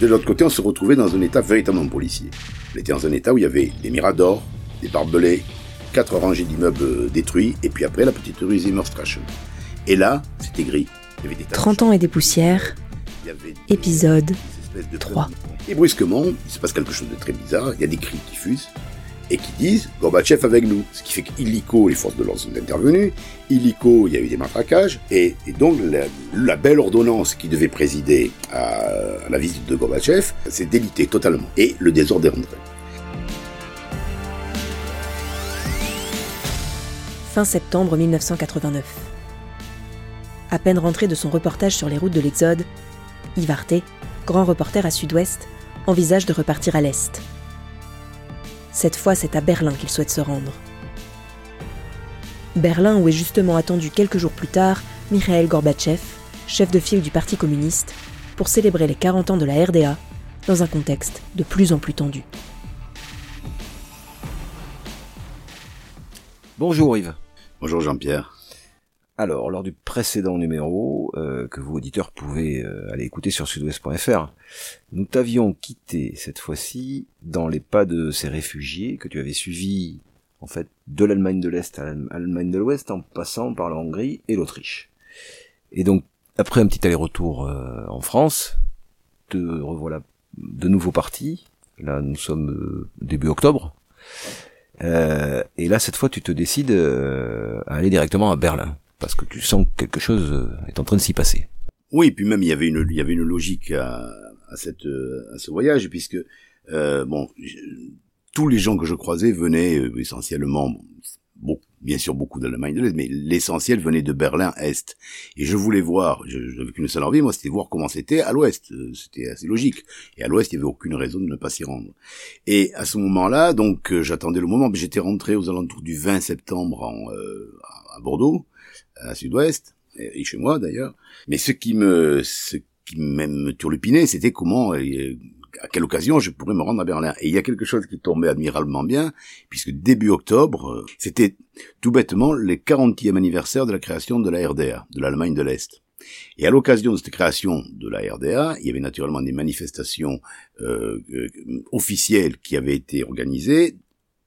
De l'autre côté, on se retrouvait dans un état véritablement policier. On était dans un état où il y avait des miradors, des barbelés, quatre rangées d'immeubles euh, détruits, et puis après la petite rue Zimmerstrassen. Et là, c'était gris. Il y avait des tas de 30 ans et des poussières, il y avait des- épisode des de 3. Et brusquement, il se passe quelque chose de très bizarre. Il y a des cris qui fusent et qui disent Gorbatchev avec nous. Ce qui fait qu'illico, les forces de l'ordre sont intervenues. Illico, il y a eu des matraquages. Et, donc, la, belle ordonnance qui devait présider à, la visite de Gorbatchev s'est délitée totalement. Et le désordre est rentré. fin septembre 1989. À peine rentré de son reportage sur les routes de l'Exode, Yves grand reporter à Sud-Ouest, envisage de repartir à l'Est. Cette fois, c'est à Berlin qu'il souhaite se rendre. Berlin où est justement attendu quelques jours plus tard Mikhail Gorbatchev, chef de file du Parti communiste, pour célébrer les 40 ans de la RDA dans un contexte de plus en plus tendu. Bonjour Yves. Bonjour Jean-Pierre. Alors, lors du précédent numéro, euh, que vous auditeurs pouvez euh, aller écouter sur sudouest.fr, nous t'avions quitté cette fois-ci dans les pas de ces réfugiés que tu avais suivis en fait de l'Allemagne de l'Est à l'Allemagne de l'Ouest en passant par la Hongrie et l'Autriche. Et donc, après un petit aller-retour euh, en France, te revoilà de nouveau parti. Là, nous sommes début octobre. Et là, cette fois, tu te décides à aller directement à Berlin parce que tu sens que quelque chose euh, est en train de s'y passer. Oui, puis même il y avait une, il y avait une logique à, à, cette, euh, à ce voyage, puisque euh, bon, tous les gens que je croisais venaient euh, essentiellement, bon, bien sûr beaucoup d'Allemagne de l'Est, mais l'essentiel venait de Berlin Est. Et je voulais voir, je n'avais qu'une seule envie, moi, c'était voir comment c'était à l'Ouest. C'était assez logique. Et à l'Ouest, il n'y avait aucune raison de ne pas s'y rendre. Et à ce moment-là, donc, j'attendais le moment. mais J'étais rentré aux alentours du 20 septembre en, euh, à Bordeaux, à Sud-Ouest, et chez moi d'ailleurs. Mais ce qui me, ce qui me turlupinait, c'était comment, euh, à quelle occasion je pourrais me rendre à Berlin. Et il y a quelque chose qui tombait admirablement bien, puisque début octobre, euh, c'était tout bêtement le 40e anniversaire de la création de la RDA, de l'Allemagne de l'Est. Et à l'occasion de cette création de la RDA, il y avait naturellement des manifestations euh, euh, officielles qui avaient été organisées,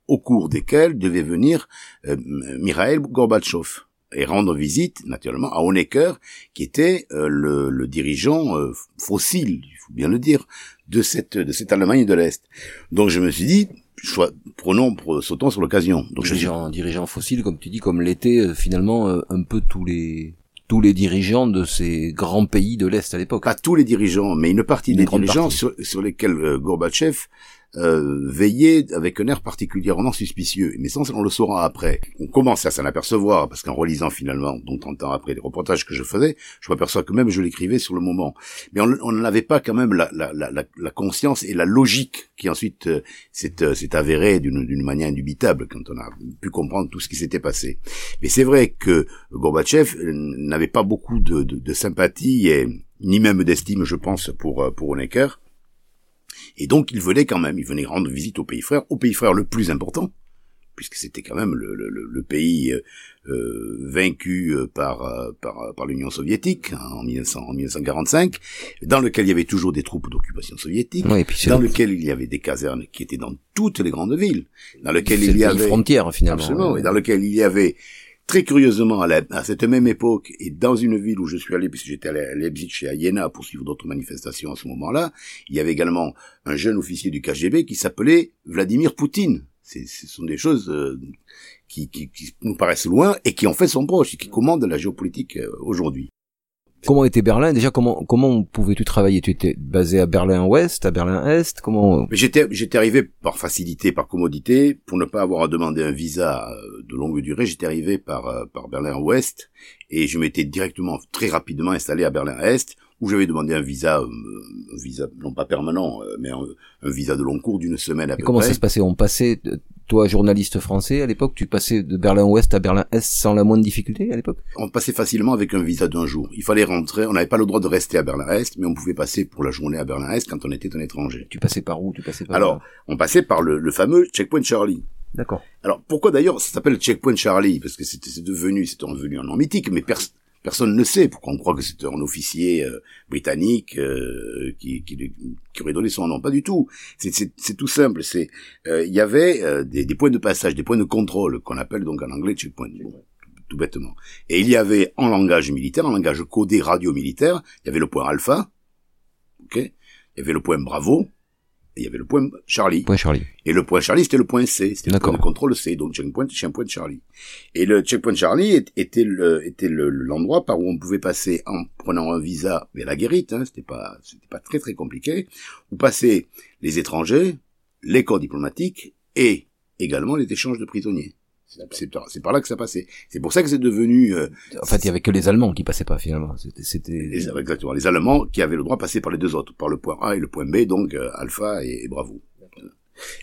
au cours desquelles devait venir euh, Mikhail Gorbatchev et rendre visite, naturellement, à Honecker, qui était euh, le, le dirigeant euh, fossile, il faut bien le dire, de cette de cette Allemagne de l'Est. Donc je me suis dit, choix, prenons, pre- sautons sur l'occasion. Donc je Dirigeant, dirigeant fossile, comme tu dis, comme l'étaient euh, finalement euh, un peu tous les tous les dirigeants de ces grands pays de l'Est à l'époque. pas tous les dirigeants, mais une partie Une des dirigeants partie. sur, sur lesquels euh, Gorbatchev euh, veillait avec un air particulièrement suspicieux. Mais ça, on le saura après. On commence à s'en apercevoir, parce qu'en relisant finalement, donc 30 ans après les reportages que je faisais, je m'aperçois que même je l'écrivais sur le moment. Mais on n'avait pas quand même la, la, la, la- conscience et la logique qui ensuite euh, s'est euh, s'est avérée d'une manière indubitable quand on a pu comprendre tout ce qui s'était passé. Mais c'est vrai que Gorbatchev euh, n'avait pas beaucoup de, de, de sympathie et ni même d'estime, je pense, pour pour Honecker. Et donc, il venait quand même, il venait rendre visite au pays frère, au pays frère le plus important, puisque c'était quand même le, le, le- pays euh, euh, vaincu euh, par, euh, par, par l'Union soviétique hein, en, 1900 en 1945, dans lequel il y avait toujours des troupes d'occupation soviétique, c'est dans le- lequel il y avait des casernes qui étaient dans toutes les grandes villes, dans lequel il y avait... frontière finalement. Absolument, Ouais. et dans lequel il y avait très curieusement à, cette même époque et dans une ville où je suis allé puisque j'étais allé à Leipzig chez à Iéna pour suivre d'autres manifestations à ce moment-là, il y avait également un jeune officier du KGB qui s'appelait Vladimir Poutine. Ce sont des choses euh, qui nous paraissent loin et qui en fait sont proches et qui commandent la géopolitique euh, aujourd'hui. Comment était Berlin? Déjà, comment comment pouvais-tu travailler? Tu étais basé à Berlin Ouest, à Berlin Est Comment j'étais j'étais arrivé par facilité, par commodité, pour ne pas avoir à demander un visa euh, de longue durée. J'étais arrivé par euh, par Berlin Ouest et je m'étais directement très rapidement installé à Berlin Est où j'avais demandé un visa, euh, un visa non pas permanent, euh, mais un, un visa de long cours d'une semaine à Et peu comment près. ça se passait? On passait, euh, toi journaliste français à l'époque, tu passais de Berlin Ouest à Berlin Est sans la moindre difficulté à l'époque? On passait facilement avec un visa d'un jour. Il fallait rentrer, on n'avait pas le droit de rester à Berlin Est, mais on pouvait passer pour la journée à Berlin Est quand on était un étranger. Tu passais par où? Tu passais par Alors, on passait par le, le fameux checkpoint Charlie. D'accord. Alors pourquoi d'ailleurs ça s'appelle Checkpoint Charlie? Parce que c'est devenu, c'est devenu un nom mythique, mais pers- Personne ne sait pourquoi on croit que c'est un officier euh, britannique euh, qui, qui, qui, aurait donné son nom. Pas du tout. C'est tout simple. Euh, il y avait des, des, points de passage, des points de contrôle qu'on appelle donc en anglais checkpoint, tout bêtement. Et il y avait en langage militaire, en langage codé radio militaire, il y avait le point alpha, ok, il y avait le point bravo, il y avait le point Charlie. Point Charlie. Et le point Charlie, c'était le point C, c'était le point de contrôle C, donc checkpoint, checkpoint Charlie. Et le checkpoint Charlie était le était l'endroit par où on pouvait passer en prenant un visa vers la guérite, hein, c'était pas c'était pas très très compliqué, où passaient les étrangers, les corps diplomatiques et également les échanges de prisonniers. C'est par là que ça passait. C'est pour ça que c'est devenu. Euh, en fait, il y avait que les Allemands qui passaient pas finalement. C'était exactement les Allemands qui avaient le droit de passer par les deux autres, par le point A et le point B, donc euh, Alpha et, Bravo.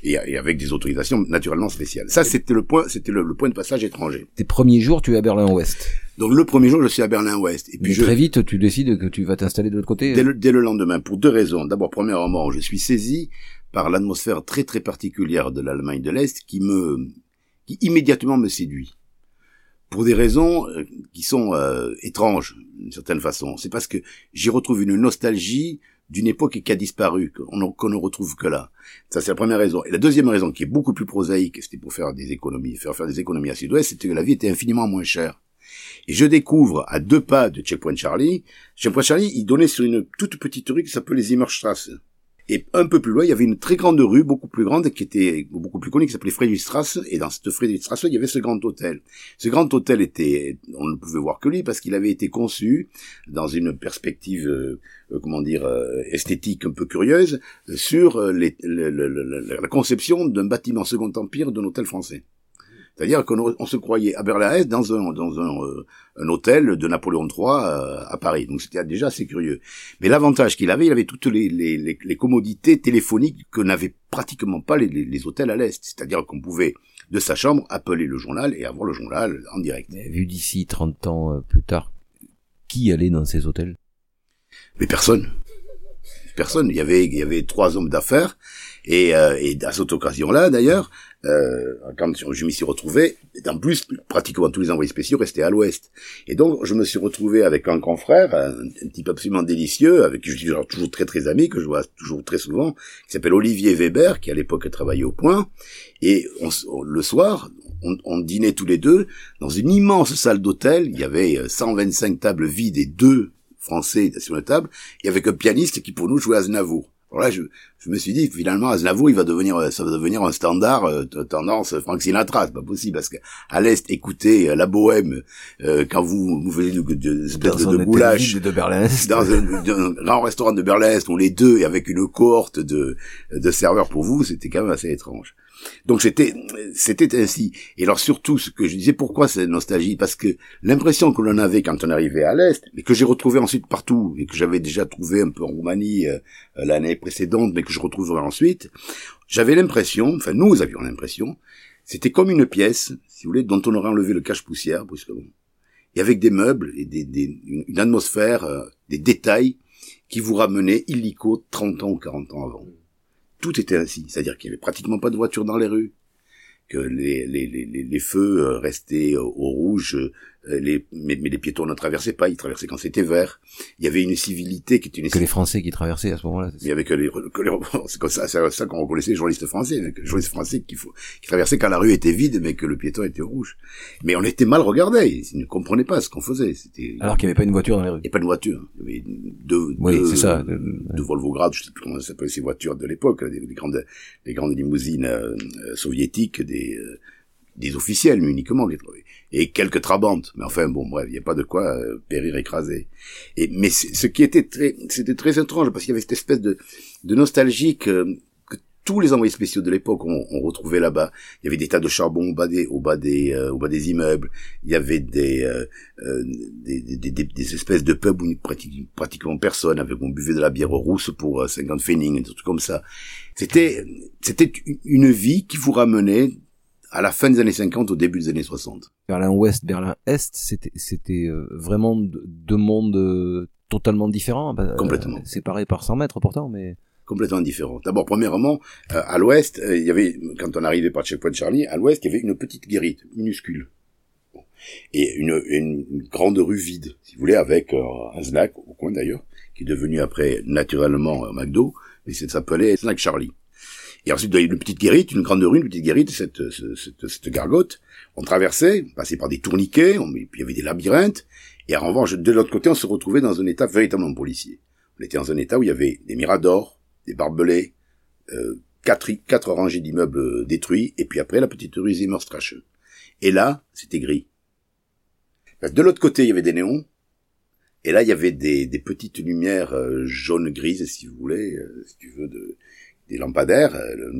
Et, et, avec des autorisations naturellement spéciales. Ça, c'était le point, c'était le, point de passage étranger. Tes premiers jours, tu es à Berlin-Ouest. Donc le premier jour, je suis à Berlin-Ouest. Et puis très vite, tu décides que tu vas t'installer de l'autre côté. Dès le, dès le lendemain, pour deux raisons. D'abord, premièrement, je suis saisi par l'atmosphère très très particulière de l'Allemagne de l'Est qui me qui immédiatement me séduit. Pour des raisons euh, qui sont euh, étranges, d'une certaine façon. C'est parce que j'y retrouve une nostalgie d'une époque qui a disparu, qu'on ne retrouve que là. Ça, c'est la première raison. Et la deuxième raison, qui est beaucoup plus prosaïque, c'était pour faire des économies, faire faire des économies à Sud-Ouest, c'était que la vie était infiniment moins chère. Et je découvre, à deux pas de Checkpoint Charlie, Checkpoint Charlie, il donnait sur une toute petite rue qui s'appelle les Immerstrasse. Et un peu plus loin, il y avait une très grande rue, beaucoup plus grande, qui était beaucoup plus connue, qui s'appelait Friedrichstrasse. Et dans cette Friedrichstrasse, il y avait ce grand hôtel. Ce grand hôtel était, on ne pouvait voir que lui parce qu'il avait été conçu dans une perspective, euh, euh, comment dire, euh, esthétique un peu curieuse, sur les, la conception d'un bâtiment Second Empire d'un hôtel français. C'est-à-dire qu'on se croyait à Berlin-Est dans un, dans un, euh, un, hôtel de Napoléon III euh, à Paris. Donc c'était déjà assez curieux. Mais l'avantage qu'il avait, il avait toutes les, les, les, commodités téléphoniques que n'avaient pratiquement pas les, les hôtels à l'Est. C'est-à-dire qu'on pouvait, de sa chambre, appeler le journal et avoir le journal en direct. vu d'ici 30 ans euh, plus tard, qui allait dans ces hôtels? Mais personne. Personne. Il y avait, il y avait trois hommes d'affaires et, et à cette occasion-là, d'ailleurs, euh, quand je m'y suis retrouvé, en plus, pratiquement tous les envoyés spéciaux restaient à l'ouest. Et donc, je me suis retrouvé avec un confrère, un, type absolument délicieux, avec qui je suis toujours très très ami, que je vois toujours très souvent, qui s'appelle Olivier Weber, qui à l'époque travaillait au point. Et le soir, on, dînait tous les deux dans une immense salle d'hôtel. Il y avait 125 euh, tables vides et deux Français sur la table. Il y avait un pianiste qui pour nous jouait à Znavour. Alors là, je, je, me suis dit, finalement, Aznavour, il va devenir, euh, ça va devenir un standard euh, tendance Frank Sinatra, c'est pas possible, parce que à l'est, écoutez euh, la bohème euh, quand vous vous venez de, de, de, de, goulash de Berlin dans un, grand restaurant de Berlin, où les deux et avec une cohorte de, de serveurs pour vous, c'était quand même assez étrange. Donc c'était c'était ainsi. Et alors surtout ce que je disais, pourquoi cette nostalgie? Parce que l'impression que l'on avait quand on arrivait à l'est, mais que j'ai retrouvé ensuite partout et que j'avais déjà trouvé un peu en Roumanie euh, l'année précédente, mais que je retrouverai ensuite, j'avais l'impression, enfin nous avions l'impression, c'était comme une pièce, si vous voulez, dont on aurait enlevé le cache-poussière brusquement, et avec des meubles et des, des, une atmosphère, euh, des détails qui vous ramenaient illico 30 ans ou 40 ans avant. Tout était ainsi, c'est-à-dire qu'il n'y avait pratiquement pas de voitures dans les rues, que les, les, les, les feux euh, restaient au rouge, les, mais, mais, les piétons ne traversaient pas, ils traversaient quand c'était vert. Il y avait une civilité qui était une... Que les Français qui traversaient à ce moment-là. Il y avait que les, que les c'est comme ça, c'est ça qu'on reconnaissait les journalistes français, les journalistes français qui, qui traversaient quand la rue était vide, mais que le piéton était rouge. Mais on était mal regardés, ils ne comprenaient pas ce qu'on faisait. C'était alors qu'il n'y avait pas une voiture dans les rues. Il n'y avait pas de voiture. Il y avait deux, oui, c'est ça. deux Volvograd, je sais plus comment ça s'appelait ces voitures de l'époque, des, grandes, des grandes limousines euh, soviétiques, des euh, des officiels uniquement et quelques trabantes. Mais enfin bon bref il n'y a pas de quoi euh, périr écrasé. Et mais ce qui était très c'était très étrange parce qu'il y avait cette espèce de de nostalgie que, que tous les envoyés spéciaux de l'époque ont, ont, retrouvé là-bas. Il y avait des tas de charbon au bas des au bas des euh, au bas des immeubles. Il y avait des euh, des, des, des, des, espèces de pubs où pratiquement, personne avec on buvait de la bière rousse pour 50 pfennig des trucs comme ça. C'était c'était une vie qui vous ramenait à la fin des années 50, au début des années 60. Berlin-Ouest, Berlin-Est, c'était, c'était euh, vraiment deux mondes euh, totalement différents. Bah, Complètement. séparés par 100 mètres pourtant, mais complètement différents. D'abord, premièrement, euh, à l'ouest, il y avait, quand on arrivait par Checkpoint Charlie, à l'ouest, il y avait une petite guérite, minuscule. et une, une, grande rue vide, si vous voulez, avec euh, un snack au coin d'ailleurs, qui est devenu après naturellement un McDo, mais ça s'appelait Snack Charlie. Et ensuite, il une petite guérite, une grande rue, une petite guérite, cette, cette, cette, gargote. On traversait, on passait par des tourniquets, on, puis il y avait des labyrinthes, et en revanche, de l'autre côté, on se retrouvait dans un état véritablement policier. On était dans un état où il y avait des miradors, des barbelés, euh, quatre, quatre rangées d'immeubles détruits, et puis après la petite rue Zimmerstrache. Et là, c'était gris. De l'autre côté, il y avait des néons, et là, il y avait des, des petites lumières euh, jaune-grises, si vous voulez, euh, si tu veux, de, des lampadaires, euh,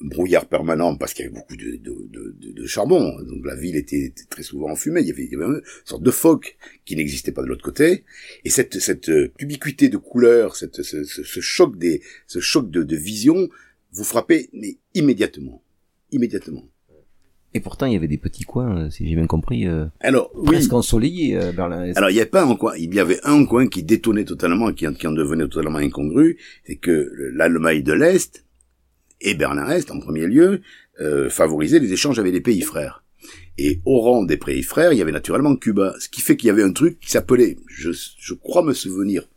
brouillard permanent parce qu'il y avait beaucoup de, de, de, de, charbon. Donc la ville était, très souvent enfumée. Il y, avait, il y avait une sorte de phoque qui n'existait pas de l'autre côté. Et cette, cette ubiquité de couleurs, cette, ce, ce, choc des, ce choc de, de vision, vous frappez mais immédiatement, immédiatement. Et pourtant, il y avait des petits coins, euh, si j'ai bien compris, euh, Alors, presque ensoleillés, euh, Berlin. Alors, il n'y avait pas un coin, il y avait un coin qui détonnait totalement, qui, qui en devenait totalement incongru, c'est que l'Allemagne de l'Est, et Berlin-Est en premier lieu, euh, favorisaient les échanges avec les pays frères. Et au rang des pays frères, il y avait naturellement Cuba, ce qui fait qu'il y avait un truc qui s'appelait, je, je crois me souvenir,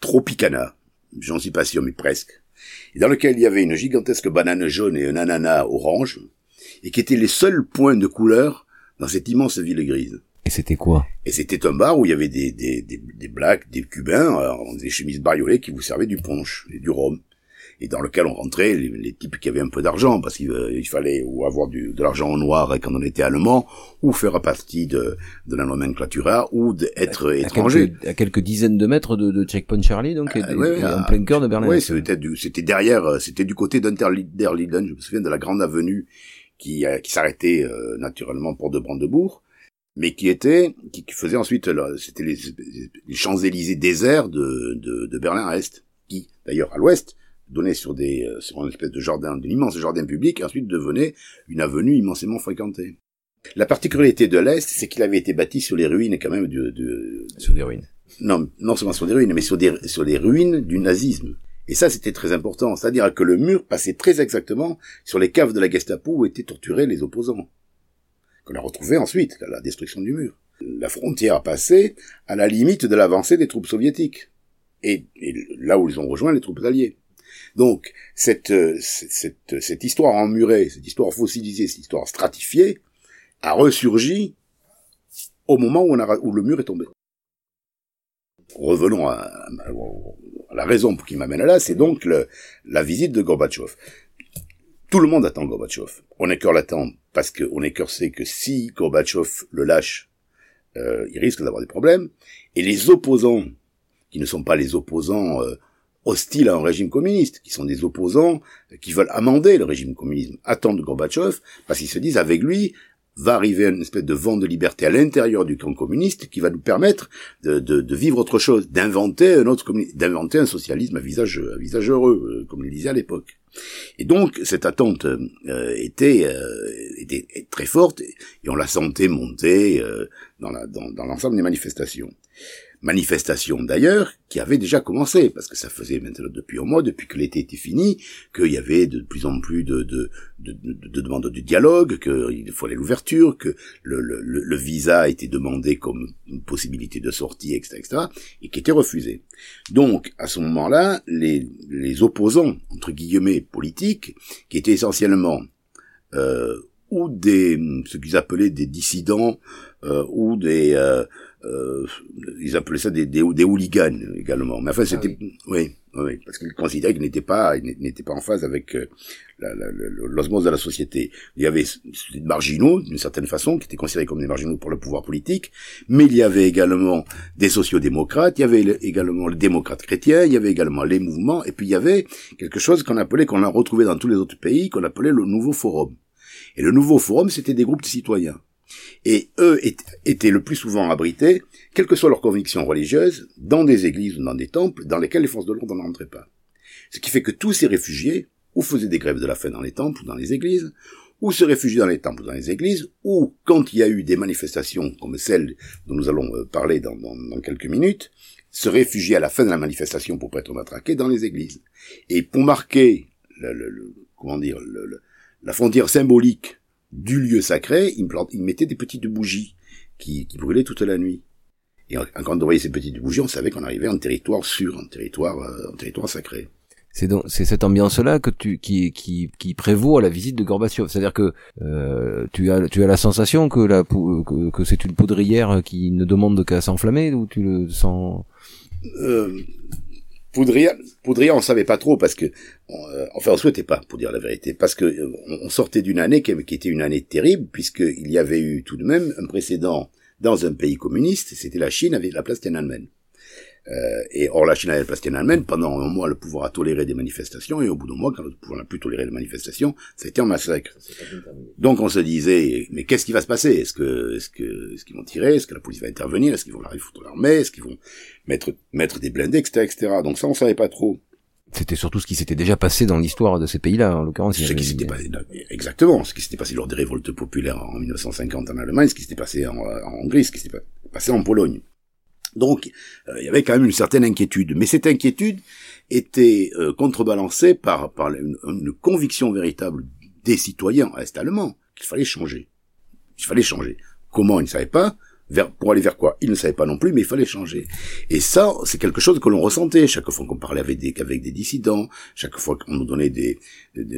Tropicana, j'en suis pas sûr, mais presque, et dans lequel il y avait une gigantesque banane jaune et un ananas orange, et qui étaient les seuls points de couleur dans cette immense ville grise. Et c'était quoi? Et c'était un bar où il y avait des, des, des, des blacks, des cubains, en des chemises bariolées qui vous servaient du punch et du rhum. Et dans lequel on rentrait les, types qui avaient un peu d'argent, parce qu'il euh, fallait ou avoir du, de l'argent en noir quand on était allemand, ou faire partie de, de la nomenclatura, ou d'être étranger. À quelques, dizaines de mètres de, de Checkpoint Charlie, donc, en plein cœur de Berlin. Oui, c'était derrière, euh, c'était du côté d'Unterlinden, je me souviens de la grande avenue qui, euh, qui s'arrêtait euh, naturellement pour de Brandebourg, mais qui était, qui, faisait ensuite, c'était les, les Champs-Élysées déserts de, de, de Berlin à Est, qui, d'ailleurs, à l'Ouest, donnait sur des, euh, sur une espèce de jardin, d'un immense jardin public, et ensuite devenait une avenue immensément fréquentée. La particularité de l'Est, c'est qu'il avait été bâti sur les ruines quand même de, de... Sur des ruines. Non, non seulement sur des ruines, mais sur des, sur les ruines du nazisme. Et ça, c'était très important. C'est-à-dire que le mur passait très exactement sur les caves de la Gestapo où étaient torturés les opposants. Qu'on a retrouvé ensuite, la destruction du mur. La frontière passait à la limite de l'avancée des troupes soviétiques. Et, là où ils ont rejoint les troupes alliées. Donc, cette, cette, cette histoire emmurée, cette histoire fossilisée, cette histoire stratifiée, a ressurgi au moment où, on a, où le mur est tombé. Revenons à, la raison qui m'amène là, c'est donc la visite de Gorbatchev. Tout le monde attend Gorbatchev. On est cœur l'attend parce qu'on est cœur sait que si Gorbatchev le lâche, euh, il risque d'avoir des problèmes. Et les opposants, qui ne sont pas les opposants euh, hostiles à un régime communiste, qui sont des opposants qui veulent amender le régime communisme, attendent Gorbatchev parce qu'ils se disent avec lui, va arriver une espèce de vent de liberté à l'intérieur du camp communiste qui va nous permettre de, de, de vivre autre chose, d'inventer un autre d'inventer un socialisme à visage, à visage heureux, euh, comme il disait à l'époque. Et donc cette attente euh, était, euh, était très forte et on la sentait monter dans l'ensemble dans, dans des manifestations manifestation d'ailleurs qui avait déjà commencé, parce que ça faisait maintenant depuis un mois, depuis que l'été était fini, qu'il y avait de plus en plus de, de, de, de demandes de dialogue, qu'il fallait l'ouverture, que le, visa était demandé comme une possibilité de sortie, etc., etc., et qui était refusé. Donc, à ce moment-là, les, les opposants, entre guillemets, politiques, qui étaient essentiellement euh, ou des ce qu'ils appelaient des dissidents euh, ou des euh, euh, ils appelaient ça des, des, des, hooligans également. Mais enfin, ah c'était, oui. oui, parce qu'ils considéraient qu'ils n'étaient pas, ils n'étaient pas en phase avec euh, l'osmose de la société. Il y avait des marginaux, d'une certaine façon, qui étaient considérés comme des marginaux pour le pouvoir politique, mais il y avait également des sociodémocrates, il y avait également les démocrates chrétiens, il y avait également les mouvements, et puis il y avait quelque chose qu'on appelait, qu'on a retrouvé dans tous les autres pays, qu'on appelait le nouveau forum. Et le nouveau forum, c'était des groupes de citoyens et eux étaient le plus souvent abrités, quelles que soient leurs convictions religieuses, dans des églises ou dans des temples dans lesquels les forces de l'ordre n'entraient pas. Ce qui fait que tous ces réfugiés, ou faisaient des grèves de la faim dans les temples ou dans les églises, ou se réfugiaient dans les temples ou dans les églises, ou quand il y a eu des manifestations comme celle dont nous allons euh, parler dans, quelques minutes, se réfugiaient à la fin de la manifestation pour pas être matraqués dans les églises. Et pour marquer le, comment dire la frontière symbolique du lieu sacré, il, il mettait des petites bougies qui, qui brûlaient toute la nuit. Et quand on voyait ces petites bougies, on savait qu'on arrivait en territoire sûr, en territoire, euh, en territoire sacré. C'est donc c'est cette ambiance-là que tu qui qui qui prévaut à la visite de Gorbatchev. C'est-à-dire que euh, tu as tu as la sensation que la que, que c'est une poudrière qui ne demande qu'à s'enflammer ou tu le sens? Euh, poudrière, poudrière, on savait pas trop parce que euh, enfin on souhaitait pas pour dire la vérité parce que euh, on, sortait d'une année qui, qui, était une année terrible puisqu'il y avait eu tout de même un précédent dans un pays communiste, c'était la Chine avec la place Tiananmen. Euh, et or, la Chine avait la place Tiananmen, pendant un mois, le pouvoir a toléré des manifestations, et au bout d'un mois, quand le pouvoir n'a plus toléré les manifestations, ça a été un massacre. Donc on se disait, mais qu'est-ce qui va se passer? Est-ce que, est-ce que, est-ce qu'ils vont tirer? Est-ce que la police va intervenir? Est-ce qu'ils vont arriver foutre l'armée? Est-ce qu'ils vont mettre, mettre des blindés, etc., etc. Donc ça, on savait pas trop. C'était surtout ce qui s'était déjà passé dans l'histoire de ces pays-là, en l'occurrence. Ce qui s'était passé, exactement, ce qui s'était passé lors des révoltes populaires en 1950 en Allemagne, ce qui s'était passé en, en Hongrie, ce qui s'était passé en Pologne. Donc, euh, il y avait quand même une certaine inquiétude. Mais cette inquiétude était euh, contrebalancée par, par une, conviction véritable des citoyens est-allemands qu'il fallait changer. Il fallait changer. Comment Ils ne savaient pas. Vers, pour aller vers quoi? Ils ne savaient pas non plus, mais il fallait changer. Et ça, c'est quelque chose que l'on ressentait chaque fois qu'on parlait avec des, avec des dissidents, chaque fois qu'on nous donnait des,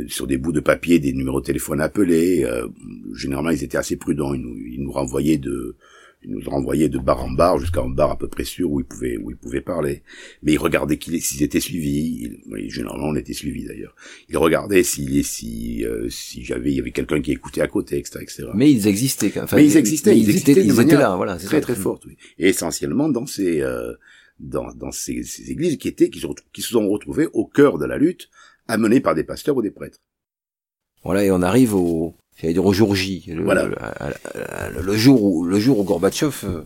sur des bouts de papier des numéros de téléphone appelés. Euh, généralement, ils étaient assez prudents. Ils nous, ils nous renvoyaient de il nous renvoyait de bar en bar jusqu'à un bar à peu près sûr où il pouvait où il pouvait parler. Mais il regardait s'ils étaient suivis. oui, généralement on était suivis d'ailleurs. Il regardait si si euh, si j'avais il y avait quelqu'un qui écoutait à côté, etc., etc. Mais ils existaient. Enfin, mais ils existaient. Ils, existaient. Ils, étaient là. Voilà. Très très forte. Oui. Et essentiellement dans ces euh, dans dans ces, ces, églises qui étaient qui, qui se sont retrouvées au cœur de la lutte, amenées par des pasteurs ou des prêtres. Voilà, et on arrive au, j'allais dire au jour J, le, voilà. le, jour où le jour où Gorbatchev euh,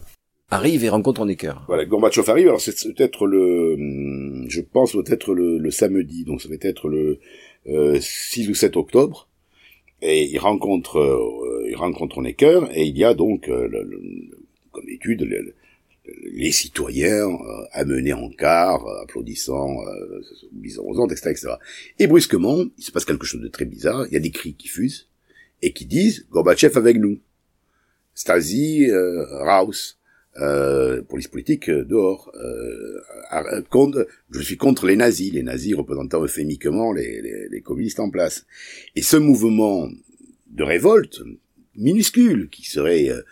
arrive et rencontre cœurs. Voilà, Gorbatchev arrive. Alors c'est peut-être le, je pense peut-être le, le, samedi, donc ça va être le euh, 6 ou 7 octobre, et il rencontre, euh, il rencontre Honecker et il y a donc, euh, comme étude, les citoyens euh, amenés en car, applaudissant, euh, bisant etc., etc. Et brusquement, il se passe quelque chose de très bizarre. Il y a des cris qui fusent et qui disent Gorbatchev avec nous. Stasi, euh, Raus, euh, police politique euh, dehors. Euh, contre, je suis contre les nazis, les nazis représentant euphémiquement les, les, les communistes en place. Et ce mouvement de révolte minuscule qui serait euh,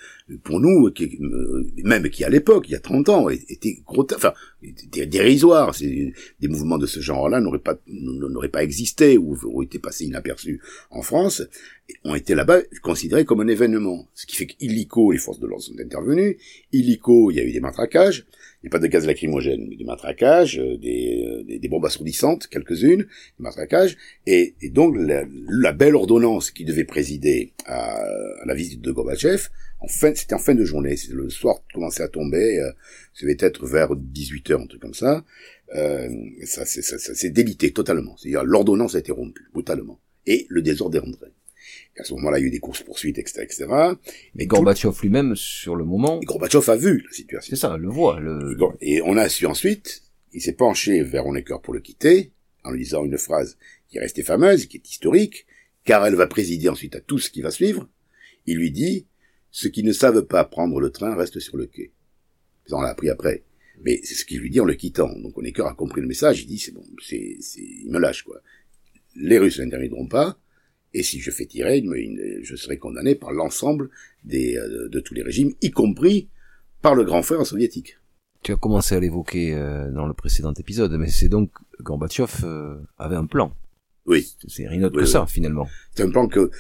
pour nous, euh, même qui à l'époque, il y a 30 ans, était gros, enfin, était dérisoire. Des mouvements de ce genre-là n'auraient pas n'auraient pas existé ou auraient été passés inaperçus en France, ont été là-bas considérés comme un événement. Ce qui fait qu'illico, les forces de l'ordre sont intervenues. Illico, il y a eu des matraquages. Il n'y a pas de gaz lacrymogène, mais des matraquages, euh, des, des, bombes assourdissantes, quelques-unes, des matraquages. Et, donc, la, belle ordonnance qui devait présider à, à la visite de Gorbatchev en fin, c'était en fin de journée, le soir commençait à tomber, euh, ça devait être vers 18 h un truc comme ça. Euh, ça, c'est, ça, ça s'est délité totalement. C'est-à-dire l'ordonnance a été rompue brutalement et le désordre est rentré. à ce moment-là, il y a eu des courses poursuites, etc., etc. Mais Gorbatchev lui-même, sur le moment, et Gorbatchev a vu la situation. C'est ça, le voit. Le... Et on a su ensuite, il s'est penché vers Honecker pour le quitter, en lui disant une phrase qui est restée fameuse, qui est historique, car elle va présider ensuite à tout ce qui va suivre. Il lui dit ceux qui ne savent pas prendre le train restent sur le quai. Ça, on l'a appris après. Mais c'est ce qu'il lui dit en le quittant. Donc Honecker a compris le message, il dit c'est bon, c'est, c'est, il me lâche quoi. Les Russes n'interviendront pas, et si je fais tirer, je serai condamné par l'ensemble des, euh, de tous les régimes, y compris par le grand frère soviétique. Tu as commencé à l'évoquer euh, dans le précédent épisode, mais c'est donc Gorbatchev euh, avait un plan. Oui. C'est rien d'autre que ça, finalement. C'est un plan que,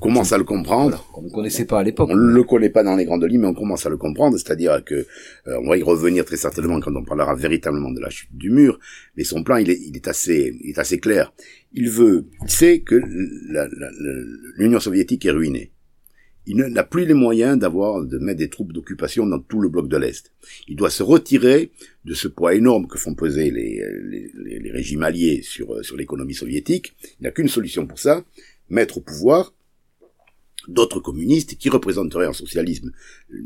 commence à le comprendre. On ne connaissait pas à l'époque. On ne le connaît pas dans les grandes lignes, mais on commence à le comprendre. C'est-à-dire que euh, on va y revenir très certainement quand on parlera véritablement de la chute du mur. Mais son plan, il est, il est assez, il est assez clair. Il veut, il sait que l'Union soviétique est ruinée. Il n'a plus les moyens d'avoir de mettre des troupes d'occupation dans tout le bloc de l'Est. Il doit se retirer de ce poids énorme que font peser les, les, les régimes alliés sur, sur l'économie soviétique. Il n'a qu'une solution pour ça, mettre au pouvoir d'autres communistes qui représenteraient un socialisme euh,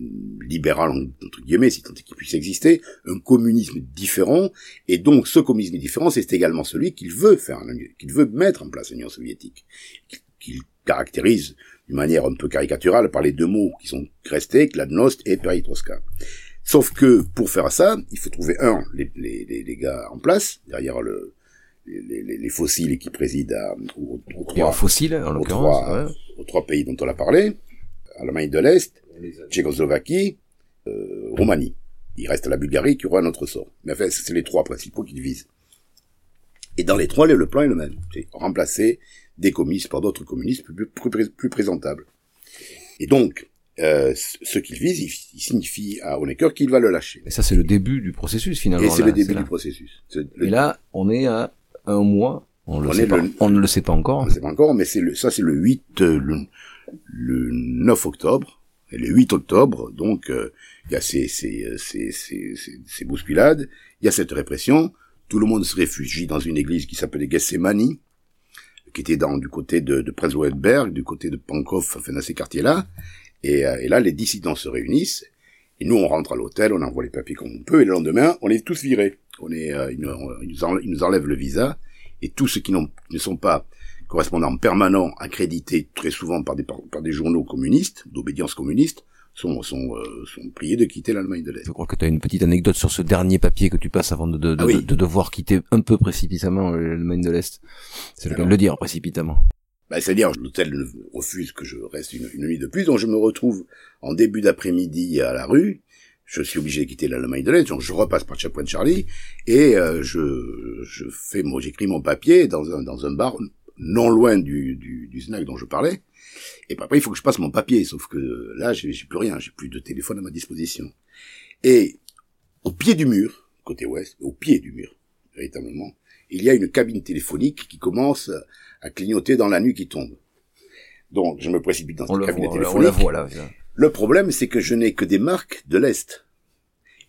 libéral entre guillemets, si tant est qu'il puisse exister, un communisme différent, et donc ce communisme différent, c'est également celui qu'il veut faire, qu'il veut mettre en place l'Union soviétique, qu'il caractérise d'une manière un peu caricaturale par les deux mots qui sont restés, Kladnost et Peritroska. Sauf que pour faire ça, il faut trouver un, les, les, les gars en place, derrière le, les, les, les fossiles qui président à, aux, aux trois, fossiles, en l'occurrence, trois, ouais. aux trois pays dont on a parlé, Allemagne de l'Est, Tchécoslovaquie, euh, Roumanie. Il reste la Bulgarie qui aura un autre sort. Mais enfin, c'est les trois principaux qui visent. Et dans les trois, le plan est le même. C'est remplacer des communistes par d'autres communistes plus, plus, plus, présentables. Et donc, euh, ce qu'il vise, il, il, signifie à Honecker qu'il va le lâcher. Et ça, c'est le début du processus, finalement. Et c'est le début du processus. Le... Et là, on est à un mois. On, le on, sait pas. Le... on ne le sait pas encore. On ne le sait pas encore, mais c'est le, ça, c'est le 8, euh, le, le 9 octobre. Et le 8 octobre, donc, euh, il y a ces, ces, ces, ces, ces bousculades, il y a cette répression, tout le monde se réfugie dans une église qui s'appelait Gethsemane, qui était dans, du côté de, de Prenzlauerberg, du côté de Pankov, enfin dans ces quartiers-là. Et, euh, et, là, les dissidents se réunissent. Et nous, on rentre à l'hôtel, on envoie les papiers comme on peut, et le lendemain, on est tous virés. On est, euh, ils, nous, enlèvent, ils, nous enlèvent, le visa, et tous ceux qui ne sont pas correspondants permanents, accrédités très souvent par des, par, par des journaux communistes, d'obédience communiste, sont, sont, euh, sont priés de quitter l'Allemagne de l'Est. Je crois que tu as une petite anecdote sur ce dernier papier que tu passes avant de, de, ah oui. de, de devoir quitter un peu précipitamment l'Allemagne de l'Est. C'est le cas de le dire, précipitamment. Bah, C'est-à-dire, l'hôtel refuse que je reste une, une, nuit de plus, donc je me retrouve en début d'après-midi à la rue, je suis obligé de quitter l'Allemagne de l'Est, donc je repasse par Chapoin Charlie, et euh, je, je fais mon, j'écris mon papier dans un, dans un bar non loin du, du, du snack dont je parlais, et après, il faut que je passe mon papier, sauf que là, j'ai plus rien, j'ai plus de téléphone à ma disposition. Et au pied du mur, côté ouest, au pied du mur, véritablement, il y a une cabine téléphonique qui commence à clignoter dans la nuit qui tombe. Donc, je me précipite dans cette cabine voit, téléphonique. On la voit, là, le problème, c'est que je n'ai que des marques de l'Est.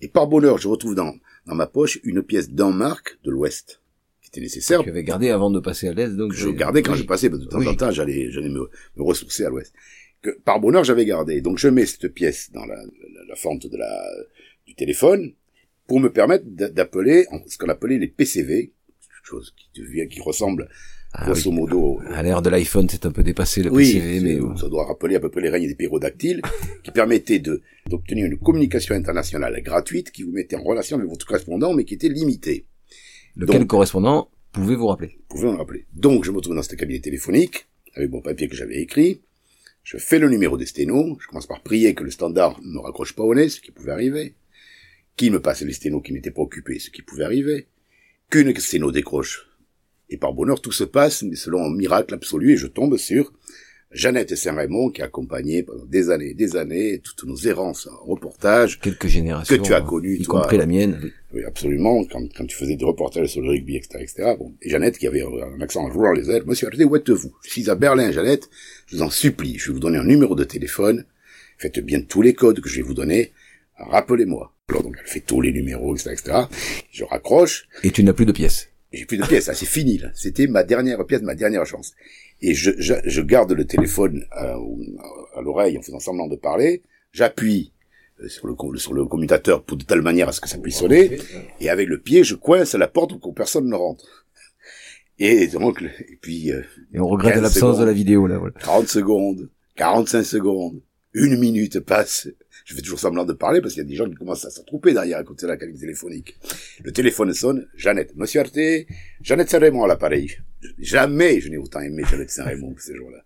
Et par bonheur, je retrouve dans, dans ma poche une pièce d'un marque de l'Ouest était nécessaire. Tu avais gardé avant de passer à l'est, donc. Je gardais quand oui. je passais, parce que de temps oui. en temps, j'allais, j'allais me, me, ressourcer à l'ouest. Que, par bonheur, j'avais gardé. Donc, je mets cette pièce dans la, la, la fente de la, du téléphone pour me permettre d'appeler ce qu'on appelait les PCV, chose qui devient, qui ressemble ah, grosso modo. À l'ère de l'iPhone, c'est un peu dépassé le oui, PCV, mais ça doit rappeler à peu près les règnes des pyrodactyles, qui permettaient de d'obtenir une communication internationale gratuite qui vous mettait en relation avec votre correspondant, mais qui était limitée lequel Donc, correspondant pouvait vous rappeler? Pouvait me rappeler. Donc, je me trouve dans ce cabinet téléphonique, avec mon papier que j'avais écrit, je fais le numéro des sténos, je commence par prier que le standard ne me raccroche pas au nez, ce qui pouvait arriver, qu'il me passe les sténos qui m'étaient pas occupés, ce qui pouvait arriver, qu'une sténo décroche. Et par bonheur, tout se passe, mais selon un miracle absolu, et je tombe sur Jeannette Saint-Raymond qui a accompagné pendant des années et des années toutes nos errances en reportage. Quelques générations. Que tu as connues, y toi. compris la mienne. Oui, absolument. Quand, quand tu faisais des reportages sur le rugby, etc., etc. Bon. Et Jeannette qui avait un accent à vouloir les ailes. Monsieur, arrêtez, où êtes-vous? Je suis à Berlin, Jeannette. Je vous en supplie. Je vais vous donner un numéro de téléphone. Faites bien tous les codes que je vais vous donner. Rappelez-moi. Alors, donc, elle fait tous les numéros, etc., etc. Je raccroche. Et tu n'as plus de pièces. J'ai plus de pièces. Ah, c'est fini, là. C'était ma dernière pièce, ma dernière chance et je, je, je, garde le téléphone à, à l'oreille en faisant semblant de parler, j'appuie euh, sur le, sur le commutateur pour de telle manière à ce que ça puisse sonner, et avec le pied, je coince la porte pour que personne ne rentre. Et donc, et puis... Euh, et on regrette l'absence de la vidéo, là. Voilà. 30 secondes, 45 secondes, une minute passe, je fais toujours semblant de parler parce qu'il y a des gens qui commencent à s'attrouper derrière à côté de la cabine téléphonique. Le téléphone sonne, Jeannette. Monsieur Arte, Jeannette Saint-Raymond à l'appareil. Jamais je n'ai autant aimé Jeannette Saint-Raymond que ces jours-là.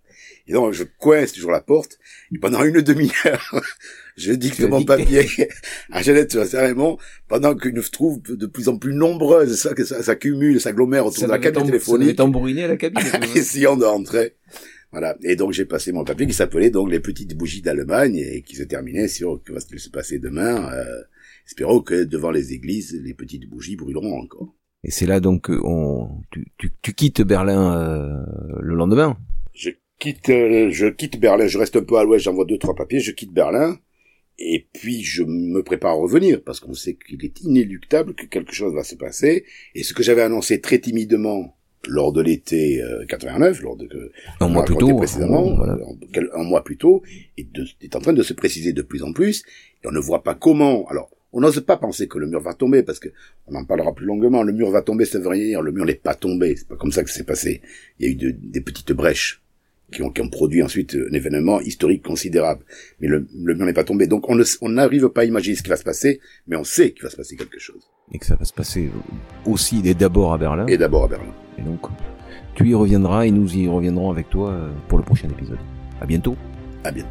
Et donc, je coince toujours la porte, et pendant une demi-heure, je dicte mon papier à Jeannette Saint-Raymond, pendant qu'une trouve de plus en plus nombreuse, ça, que ça s'accumule, s'agglomère autour ça de la cabine téléphonique. Ça tambouriner à la cabine. essayant d'entrer. Voilà. Et donc j'ai passé mon papier qui s'appelait donc les petites bougies d'Allemagne et qui se terminait sur que va-t-il se passer demain. Euh, espérons que devant les églises les petites bougies brûleront encore. Et c'est là donc que on, tu, tu, tu quittes Berlin euh, le lendemain? Je quitte, euh, je quitte Berlin. Je reste un peu à l'ouest. J'envoie deux trois papiers. Je quitte Berlin. Et puis je me prépare à revenir parce qu'on sait qu'il est inéluctable que quelque chose va se passer. Et ce que j'avais annoncé très timidement lors de l'été 89, lors de que un mois plus tôt, précédemment, voilà. un, mois plus tôt, est, de, est en train de se préciser de plus en plus. Et on ne voit pas comment. Alors, on n'ose pas penser que le mur va tomber parce que on en parlera plus longuement. Le mur va tomber, ça veut rien dire. Le mur n'est pas tombé. C'est pas comme ça que c'est passé. Il y a eu de, des petites brèches qui ont, qui ont produit ensuite un événement historique considérable. Mais le, le mur n'est pas tombé. Donc on ne- on n'arrive pas à imaginer ce qui va se passer, mais on sait qu'il va se passer quelque chose. Et que ça va se passer aussi et d'abord à Berlin. Et d'abord à Berlin. Et donc, tu y reviendras et nous y reviendrons avec toi euh, pour le prochain épisode. À bientôt. À bientôt.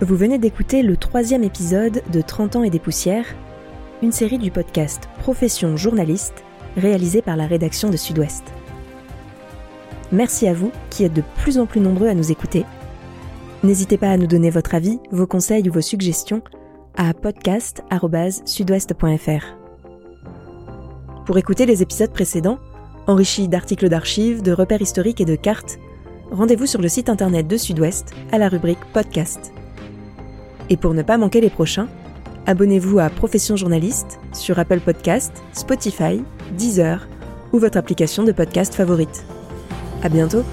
Vous venez d'écouter le troisième épisode de 30 ans et des poussières, une série du podcast Profession journaliste réalisé par la rédaction de Sud-Ouest. Merci à vous qui êtes de plus en plus nombreux à nous écouter. N'hésitez pas à nous donner votre avis, vos conseils ou vos suggestions à podcast.sudouest.fr. Pour écouter les épisodes précédents, enrichis d'articles d'archives, de repères historiques et de cartes, rendez-vous sur le site internet de Sud-Ouest à la rubrique Podcast. Et pour ne pas manquer les prochains, abonnez-vous à Profession Journaliste sur Apple Podcast, Spotify, Deezer ou votre application de podcast favorite. À bientôt!